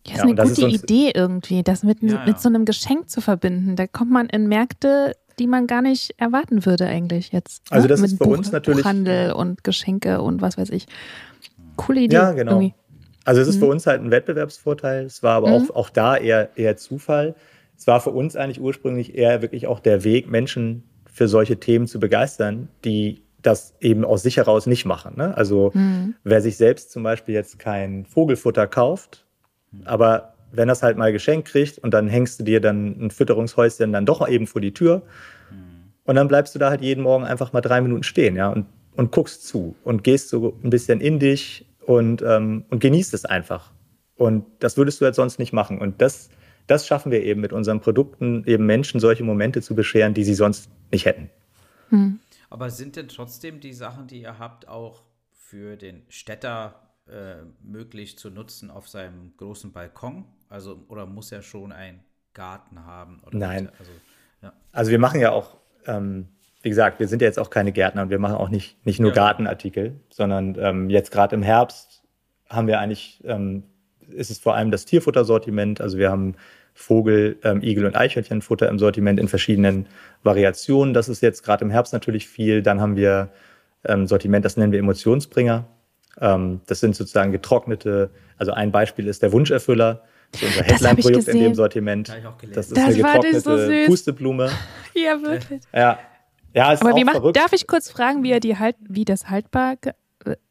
Ja, ist ja, eine gute ist Idee irgendwie, das mit, ja, ja. mit so einem Geschenk zu verbinden. Da kommt man in Märkte, die man gar nicht erwarten würde eigentlich jetzt. Ne? Also das mit ist für Buch, uns natürlich Buchhandel und Geschenke und was weiß ich. Coole Idee. Ja, genau. Irgendwie. Also es ist mhm. für uns halt ein Wettbewerbsvorteil. Es war aber mhm. auch, auch da eher, eher Zufall. Es war für uns eigentlich ursprünglich eher wirklich auch der Weg, Menschen für solche Themen zu begeistern, die das eben aus sich heraus nicht machen. Ne? Also mhm. wer sich selbst zum Beispiel jetzt kein Vogelfutter kauft, aber wenn das halt mal geschenkt kriegt und dann hängst du dir dann ein Fütterungshäuschen dann doch eben vor die Tür mhm. und dann bleibst du da halt jeden Morgen einfach mal drei Minuten stehen, ja, und, und guckst zu und gehst so ein bisschen in dich und, ähm, und genießt es einfach. Und das würdest du halt sonst nicht machen. Und das, das schaffen wir eben mit unseren Produkten, eben Menschen solche Momente zu bescheren, die sie sonst nicht hätten. Mhm. Aber sind denn trotzdem die Sachen, die ihr habt, auch für den Städter äh, möglich zu nutzen auf seinem großen Balkon? Also, oder muss er schon einen Garten haben? Nein. Also, ja. also, wir machen ja auch, ähm, wie gesagt, wir sind ja jetzt auch keine Gärtner und wir machen auch nicht, nicht nur ja. Gartenartikel, sondern ähm, jetzt gerade im Herbst haben wir eigentlich, ähm, ist es vor allem das Tierfuttersortiment. Also wir haben Vogel, ähm, Igel und Eichhörnchenfutter im Sortiment in verschiedenen Variationen. Das ist jetzt gerade im Herbst natürlich viel. Dann haben wir ähm, Sortiment, das nennen wir Emotionsbringer. Ähm, das sind sozusagen getrocknete, also ein Beispiel ist der Wunscherfüller. Das ist unser Headline-Projekt in dem Sortiment. Das ist das eine getrocknete so Pusteblume. Ja, wirklich. Ja. Ja, ist Aber auch wie macht, darf ich kurz fragen, wie, er die halt, wie das haltbar,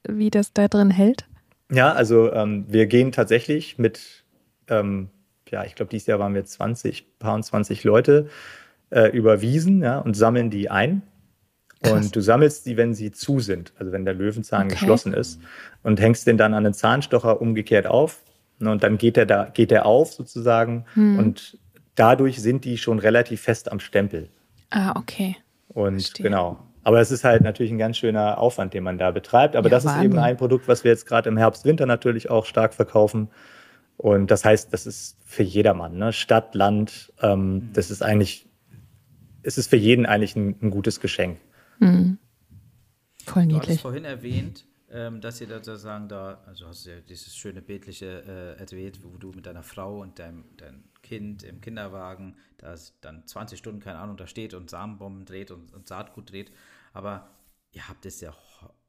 wie das da drin hält? Ja, also ähm, wir gehen tatsächlich mit, ähm, ja, ich glaube, dieses Jahr waren wir 20, paar und 20 Leute äh, über Wiesen ja, und sammeln die ein und du sammelst sie, wenn sie zu sind, also wenn der Löwenzahn okay. geschlossen ist und hängst den dann an den Zahnstocher umgekehrt auf. Ne, und dann geht er da, geht er auf sozusagen hm. und dadurch sind die schon relativ fest am Stempel. Ah, okay. Und Verstehe. genau. Aber es ist halt natürlich ein ganz schöner Aufwand, den man da betreibt. Aber ja, das ist eben ein Produkt, was wir jetzt gerade im Herbst, Winter natürlich auch stark verkaufen. Und das heißt, das ist für jedermann, ne? Stadt, Land, ähm, mhm. das ist eigentlich es ist für jeden eigentlich ein, ein gutes Geschenk. Mhm. Voll niedlich. Du hast vorhin erwähnt, ähm, dass ihr da sozusagen da, also hast du ja dieses schöne bildliche äh, erwähnt, wo du mit deiner Frau und deinem, deinem Kind im Kinderwagen, da dann 20 Stunden, keine Ahnung, da steht und Samenbomben dreht und, und Saatgut dreht. Aber ihr habt es ja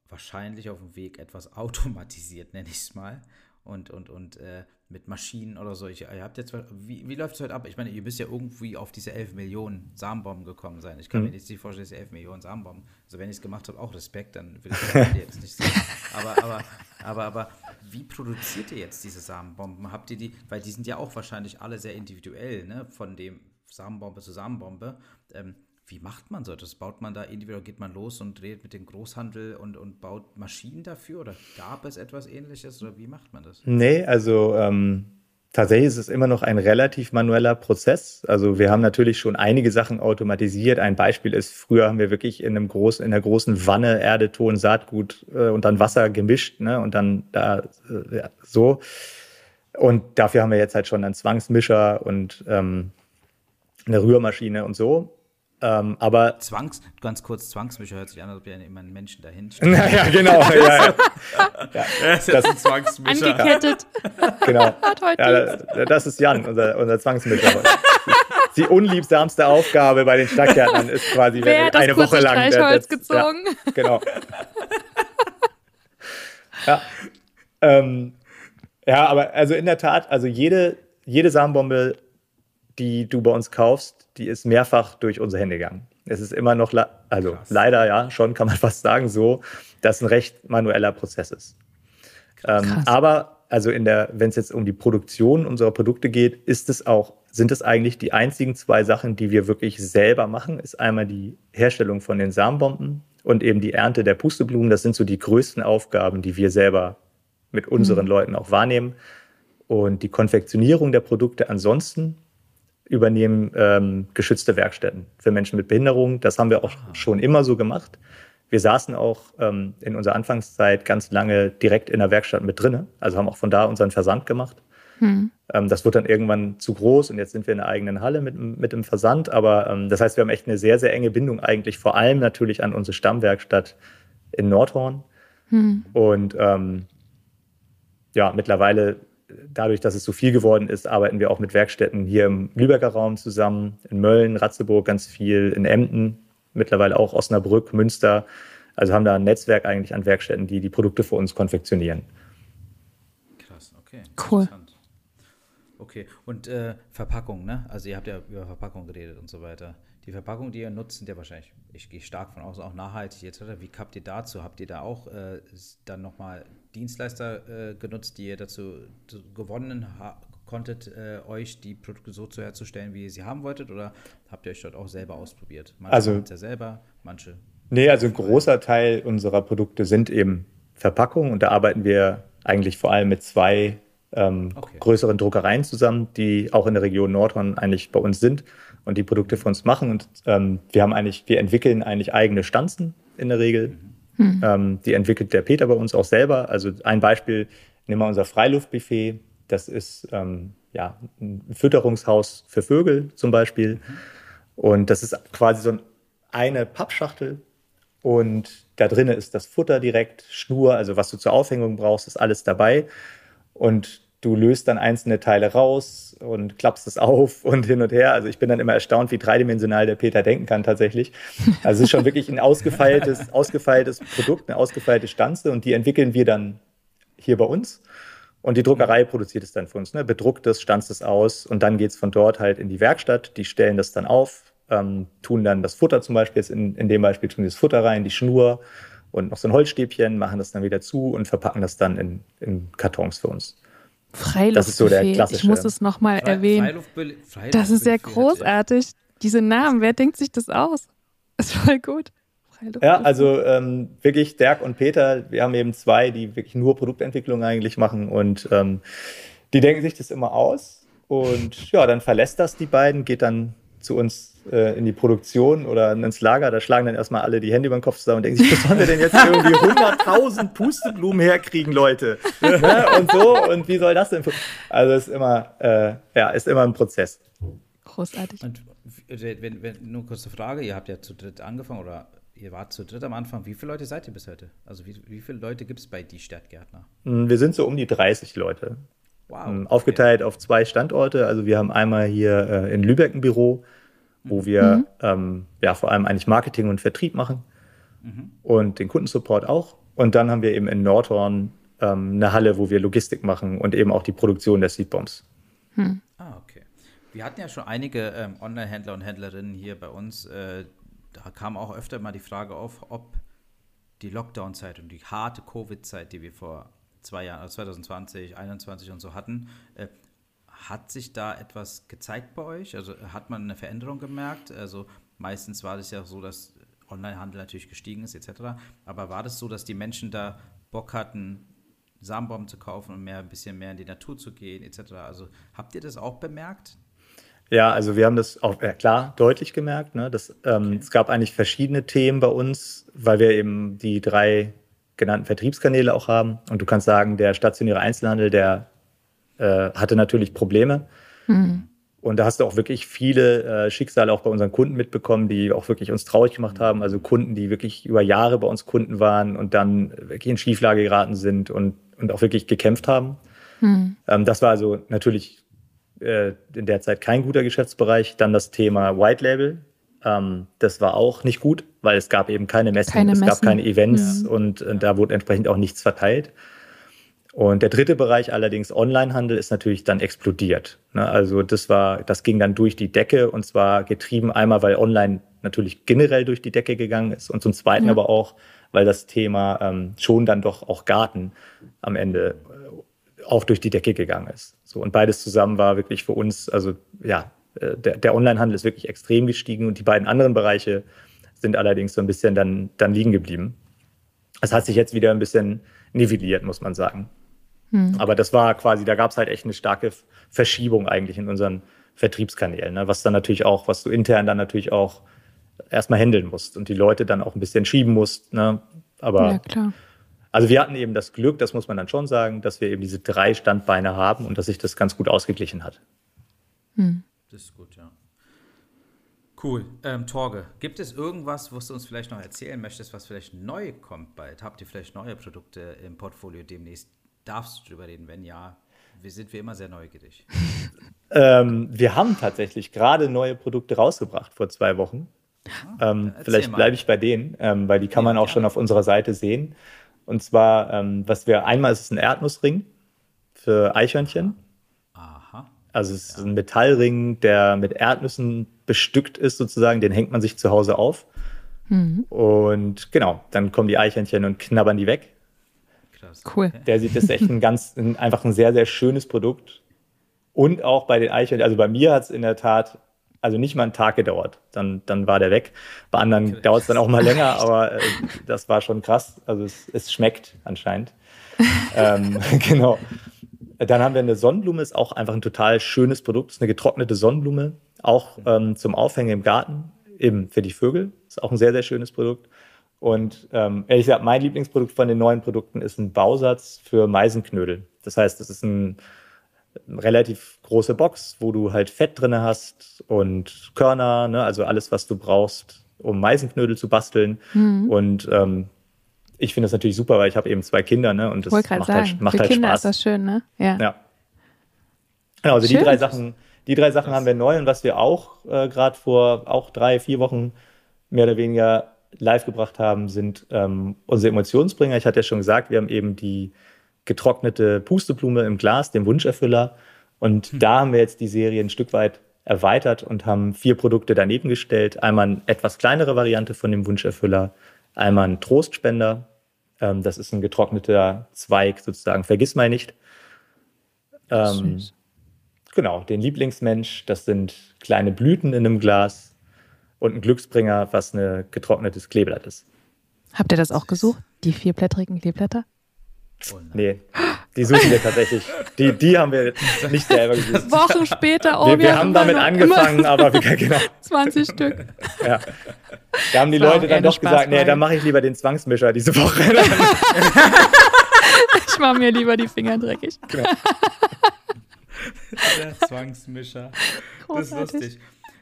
wahrscheinlich auf dem Weg etwas automatisiert, nenne ich es mal. Und, und, und äh, mit Maschinen oder so. Ich, ihr habt jetzt, wie, wie läuft es heute ab? Ich meine, ihr müsst ja irgendwie auf diese 11 Millionen Samenbomben gekommen sein. Ich kann mhm. mir jetzt nicht vorstellen, dass ihr 11 Millionen Samenbomben. Also wenn ich es gemacht habe, auch Respekt, dann will ich das jetzt nicht sagen. Aber, aber, aber, aber wie produziert ihr jetzt diese Samenbomben? Habt ihr die, weil die sind ja auch wahrscheinlich alle sehr individuell, ne? Von dem Samenbombe zu Samenbombe. Ähm, wie macht man so das? Baut man da individuell, geht man los und redet mit dem Großhandel und, und baut Maschinen dafür? Oder gab es etwas ähnliches? Oder wie macht man das? Nee, also ähm, tatsächlich ist es immer noch ein relativ manueller Prozess. Also wir haben natürlich schon einige Sachen automatisiert. Ein Beispiel ist, früher haben wir wirklich in einem großen, in einer großen Wanne Erde, Ton, Saatgut äh, und dann Wasser gemischt, ne? Und dann da äh, ja, so. Und dafür haben wir jetzt halt schon einen Zwangsmischer und ähm, eine Rührmaschine und so. Ähm, aber Zwangs, ganz kurz, Zwangsmischer hört sich an, als ob ja immer ein Menschen dahinter steht. Naja, genau. ja, ja. ja. Das ist ein Zwangsmischer. Angekettet. Genau. Ja, das ist Jan, unser, unser Zwangsmischer. Die unliebsamste Aufgabe bei den Stadtgärtnern ist quasi Wer eine das Woche lang. Der, gezogen. Ja, genau. Ja. Ähm, ja, aber also in der Tat, also jede, jede Samenbombe, die du bei uns kaufst, die ist mehrfach durch unsere Hände gegangen. Es ist immer noch, also Krass. leider ja, schon kann man fast sagen, so, dass ein recht manueller Prozess ist. Ähm, aber also in der, wenn es jetzt um die Produktion unserer Produkte geht, ist es auch, sind es eigentlich die einzigen zwei Sachen, die wir wirklich selber machen, ist einmal die Herstellung von den Samenbomben und eben die Ernte der Pusteblumen. Das sind so die größten Aufgaben, die wir selber mit unseren mhm. Leuten auch wahrnehmen. Und die Konfektionierung der Produkte ansonsten übernehmen ähm, geschützte Werkstätten für Menschen mit Behinderung. Das haben wir auch schon immer so gemacht. Wir saßen auch ähm, in unserer Anfangszeit ganz lange direkt in der Werkstatt mit drinne, also haben auch von da unseren Versand gemacht. Hm. Ähm, das wurde dann irgendwann zu groß und jetzt sind wir in einer eigenen Halle mit, mit dem Versand. Aber ähm, das heißt, wir haben echt eine sehr, sehr enge Bindung eigentlich, vor allem natürlich an unsere Stammwerkstatt in Nordhorn. Hm. Und ähm, ja, mittlerweile dadurch, dass es so viel geworden ist, arbeiten wir auch mit Werkstätten hier im Lübecker Raum zusammen, in Mölln, Ratzeburg ganz viel, in Emden, mittlerweile auch Osnabrück, Münster. Also haben da ein Netzwerk eigentlich an Werkstätten, die die Produkte für uns konfektionieren. Krass, okay. Cool. Okay, und äh, Verpackung, ne? Also ihr habt ja über Verpackung geredet und so weiter. Die Verpackung, die ihr nutzt, sind ja wahrscheinlich, ich gehe stark von außen, auch nachhaltig etc. Wie habt ihr dazu? Habt ihr da auch äh, dann nochmal Dienstleister äh, genutzt, die ihr dazu gewonnen konntet, äh, euch die Produkte so zu herzustellen, wie ihr sie haben wolltet? Oder habt ihr euch dort auch selber ausprobiert? Manche also, ja selber, manche. Nee, also ein großer Teil unserer Produkte sind eben Verpackungen und da arbeiten wir eigentlich vor allem mit zwei ähm, okay. größeren Druckereien zusammen, die auch in der Region Nordhorn eigentlich bei uns sind und die Produkte für uns machen. Und ähm, wir haben eigentlich, wir entwickeln eigentlich eigene Stanzen in der Regel. Mhm. Ähm, die entwickelt der Peter bei uns auch selber. Also ein Beispiel, nehmen wir unser Freiluftbuffet. Das ist ähm, ja, ein Fütterungshaus für Vögel zum Beispiel. Und das ist quasi so eine Pappschachtel. Und da drinnen ist das Futter direkt, Schnur, also was du zur Aufhängung brauchst, ist alles dabei. Und du löst dann einzelne Teile raus und klappst es auf und hin und her. Also ich bin dann immer erstaunt, wie dreidimensional der Peter denken kann tatsächlich. Also es ist schon wirklich ein ausgefeiltes, ausgefeiltes Produkt, eine ausgefeilte Stanze und die entwickeln wir dann hier bei uns. Und die Druckerei produziert es dann für uns, ne? bedruckt es, stanzt es aus und dann geht es von dort halt in die Werkstatt. Die stellen das dann auf, ähm, tun dann das Futter zum Beispiel, jetzt in, in dem Beispiel tun die das Futter rein, die Schnur und noch so ein Holzstäbchen, machen das dann wieder zu und verpacken das dann in, in Kartons für uns. Freiluftbuffet. Das ist so der klassische. Ich muss es nochmal erwähnen. das ist sehr großartig. Diese Namen, wer denkt sich das aus? Das ist voll gut. Ja, also ähm, wirklich Dirk und Peter, wir haben eben zwei, die wirklich nur Produktentwicklung eigentlich machen und ähm, die denken sich das immer aus und ja, dann verlässt das die beiden, geht dann zu uns äh, in die Produktion oder ins Lager, da schlagen dann erstmal alle die Hände über den Kopf zusammen und denken sich, was sollen wir denn jetzt irgendwie 100.000 Pusteblumen herkriegen, Leute? ne? Und so, und wie soll das denn? Also ist immer, äh, ja, ist immer ein Prozess. Großartig. Und wenn, wenn, nur kurze Frage, ihr habt ja zu dritt angefangen oder ihr wart zu dritt am Anfang. Wie viele Leute seid ihr bis heute? Also wie, wie viele Leute gibt es bei Die Stadtgärtner? Hm, wir sind so um die 30 Leute. Wow. Hm, aufgeteilt okay. auf zwei Standorte. Also wir haben einmal hier äh, in Lübeck ein Büro, wo wir mhm. ähm, ja vor allem eigentlich Marketing und Vertrieb machen mhm. und den Kundensupport auch. Und dann haben wir eben in Nordhorn ähm, eine Halle, wo wir Logistik machen und eben auch die Produktion der Seedbombs. Hm. Ah, okay. Wir hatten ja schon einige ähm, Online-Händler und Händlerinnen hier bei uns. Äh, da kam auch öfter mal die Frage auf, ob die Lockdown-Zeit und die harte Covid-Zeit, die wir vor zwei Jahren, also 2020, 2021 und so hatten, äh, hat sich da etwas gezeigt bei euch? Also hat man eine Veränderung gemerkt? Also meistens war das ja so, dass Onlinehandel natürlich gestiegen ist etc. Aber war das so, dass die Menschen da Bock hatten, Samenbaum zu kaufen und mehr ein bisschen mehr in die Natur zu gehen etc. Also habt ihr das auch bemerkt? Ja, also wir haben das auch ja, klar deutlich gemerkt. Ne? Das, ähm, okay. Es gab eigentlich verschiedene Themen bei uns, weil wir eben die drei genannten Vertriebskanäle auch haben. Und du kannst sagen, der stationäre Einzelhandel, der äh, hatte natürlich Probleme. Mhm. Und da hast du auch wirklich viele äh, Schicksale auch bei unseren Kunden mitbekommen, die auch wirklich uns traurig gemacht haben. Also Kunden, die wirklich über Jahre bei uns Kunden waren und dann wirklich in Schieflage geraten sind und, und auch wirklich gekämpft haben. Mhm. Ähm, das war also natürlich äh, in der Zeit kein guter Geschäftsbereich. Dann das Thema White Label. Ähm, das war auch nicht gut, weil es gab eben keine Messen, keine es Messen. gab keine Events ja. und, und da wurde entsprechend auch nichts verteilt. Und der dritte Bereich allerdings Onlinehandel ist natürlich dann explodiert. Ne? Also das war, das ging dann durch die Decke und zwar getrieben einmal, weil Online natürlich generell durch die Decke gegangen ist und zum Zweiten ja. aber auch, weil das Thema ähm, schon dann doch auch Garten am Ende äh, auch durch die Decke gegangen ist. So und beides zusammen war wirklich für uns, also ja, äh, der, der Onlinehandel ist wirklich extrem gestiegen und die beiden anderen Bereiche sind allerdings so ein bisschen dann, dann liegen geblieben. Es hat sich jetzt wieder ein bisschen nivelliert, muss man sagen. Hm. Aber das war quasi, da gab es halt echt eine starke Verschiebung eigentlich in unseren Vertriebskanälen, ne? was dann natürlich auch, was du intern dann natürlich auch erstmal handeln musst und die Leute dann auch ein bisschen schieben musst. Ne? Aber ja, klar. Also wir hatten eben das Glück, das muss man dann schon sagen, dass wir eben diese drei Standbeine haben und dass sich das ganz gut ausgeglichen hat. Hm. Das ist gut, ja. Cool. Ähm, Torge, gibt es irgendwas, was du uns vielleicht noch erzählen möchtest, was vielleicht neu kommt bald? Habt ihr vielleicht neue Produkte im Portfolio demnächst, Darfst du darüber reden? Wenn ja, wir sind wie immer sehr neugierig. ähm, wir haben tatsächlich gerade neue Produkte rausgebracht vor zwei Wochen. Ah, ähm, vielleicht bleibe ich bei denen, ähm, weil die kann ja, man auch ja. schon auf unserer Seite sehen. Und zwar, ähm, was wir einmal ist es ein Erdnussring für Eichhörnchen. Aha. Also es ist ja. ein Metallring, der mit Erdnüssen bestückt ist sozusagen. Den hängt man sich zu Hause auf. Mhm. Und genau, dann kommen die Eichhörnchen und knabbern die weg. Krass. Cool. Der sieht das echt ein ganz, ein, einfach ein sehr, sehr schönes Produkt. Und auch bei den Eichhörnchen, also bei mir hat es in der Tat also nicht mal einen Tag gedauert. Dann, dann war der weg. Bei anderen dauert es dann auch mal länger, aber äh, das war schon krass. Also es, es schmeckt anscheinend. ähm, genau. Dann haben wir eine Sonnenblume, ist auch einfach ein total schönes Produkt. Ist eine getrocknete Sonnenblume, auch ähm, zum Aufhängen im Garten, eben für die Vögel. Ist auch ein sehr, sehr schönes Produkt. Und ähm, ehrlich gesagt, mein Lieblingsprodukt von den neuen Produkten ist ein Bausatz für Meisenknödel. Das heißt, das ist ein, eine relativ große Box, wo du halt Fett drin hast und Körner, ne? also alles, was du brauchst, um Meisenknödel zu basteln. Mhm. Und ähm, ich finde das natürlich super, weil ich habe eben zwei Kinder, ne? Und das macht halt, macht Für halt Kinder Spaß. ist das schön, ne? Ja. ja. Genau, also schön. die drei Sachen, die drei Sachen haben wir neu und was wir auch äh, gerade vor auch drei, vier Wochen mehr oder weniger live gebracht haben, sind ähm, unsere Emotionsbringer. Ich hatte ja schon gesagt, wir haben eben die getrocknete Pusteblume im Glas, den Wunscherfüller. Und mhm. da haben wir jetzt die Serie ein Stück weit erweitert und haben vier Produkte daneben gestellt. Einmal eine etwas kleinere Variante von dem Wunscherfüller, einmal ein Trostspender. Ähm, das ist ein getrockneter Zweig sozusagen, vergiss mal nicht. Ähm, genau, den Lieblingsmensch, das sind kleine Blüten in einem Glas und ein Glücksbringer, was ein getrocknetes Kleeblatt ist. Habt ihr das auch gesucht, die vierblättrigen Kleeblätter? Oh nee, die suchen wir tatsächlich. Die, die haben wir nicht selber gesucht. Wochen später, oh, wir, wir, haben damit angefangen, aber wir, genau. 20 Stück. Ja. Da haben die Leute dann doch gesagt, nee, dann mache ich lieber den Zwangsmischer diese Woche. ich mache mir lieber die Finger dreckig. Genau. Der Zwangsmischer. Großartig. Das ist lustig.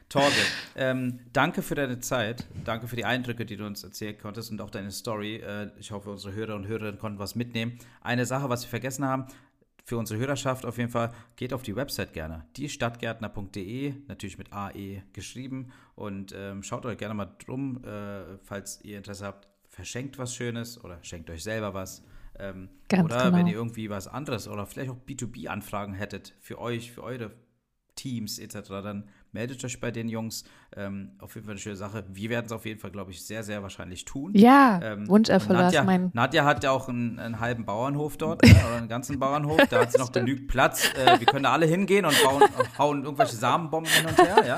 Torge, ähm, danke für deine Zeit, danke für die Eindrücke, die du uns erzählen konntest und auch deine Story. Äh, ich hoffe, unsere Hörer und Hörerinnen konnten was mitnehmen. Eine Sache, was wir vergessen haben, für unsere Hörerschaft auf jeden Fall, geht auf die Website gerne. Diestadtgärtner.de, natürlich mit AE geschrieben. Und ähm, schaut euch gerne mal drum, äh, falls ihr Interesse habt. Verschenkt was Schönes oder schenkt euch selber was. Ähm, oder genau. wenn ihr irgendwie was anderes oder vielleicht auch B2B-Anfragen hättet für euch, für eure Teams etc., dann meldet euch bei den Jungs. Ähm, auf jeden Fall eine schöne Sache. Wir werden es auf jeden Fall, glaube ich, sehr, sehr wahrscheinlich tun. Ja, ähm, Wunscherfüller Nadja, ist mein. Nadja hat ja auch einen, einen halben Bauernhof dort, ne, oder einen ganzen Bauernhof. Da hat sie noch genügend Platz. Äh, wir können da alle hingehen und bauen, hauen irgendwelche Samenbomben hin und her, ja.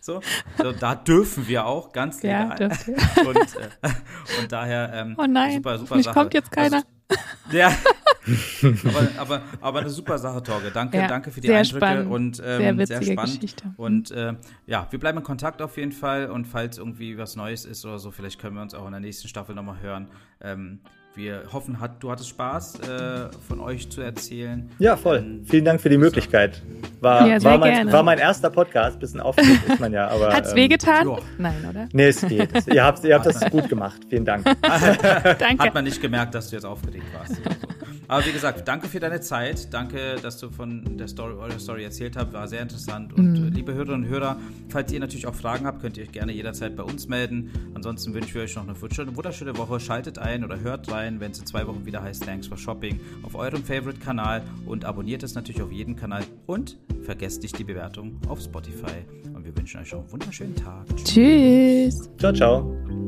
So, so, da dürfen wir auch, ganz legal. Ja, und, äh, und daher ähm, oh nein, super, super Sache. kommt jetzt keiner. Also, ja, aber, aber, aber eine super Sache, Torge. Danke, ja, danke für die Eindrücke spannend. und ähm, sehr, sehr, spannend. Geschichte. Und äh, ja, wir bleiben in Kontakt auf jeden Fall und falls irgendwie was Neues ist oder so, vielleicht können wir uns auch in der nächsten Staffel nochmal hören. Ähm, wir hoffen, hat, du hattest Spaß, äh, von euch zu erzählen. Ja, voll. Ähm, Vielen Dank für die Möglichkeit. War, ja, war, mein, war mein erster Podcast. Bisschen aufgeregt ist man ja. Aber, Hat's ähm, wehgetan? Nein, oder? Nee, es geht. ihr habt, ihr habt das gut gemacht. Vielen Dank. Danke. Hat man nicht gemerkt, dass du jetzt aufgeregt warst. Aber wie gesagt, danke für deine Zeit. Danke, dass du von der Story, eurer Story erzählt hast. War sehr interessant. Und mhm. Liebe Hörerinnen und Hörer, falls ihr natürlich auch Fragen habt, könnt ihr euch gerne jederzeit bei uns melden. Ansonsten wünschen wir euch noch eine wunderschöne Woche. Schaltet ein oder hört rein, wenn es in zwei Wochen wieder heißt Thanks for Shopping auf eurem Favorite-Kanal und abonniert es natürlich auf jedem Kanal. Und vergesst nicht die Bewertung auf Spotify. Und wir wünschen euch noch einen wunderschönen Tag. Tschüss. Ciao, ciao.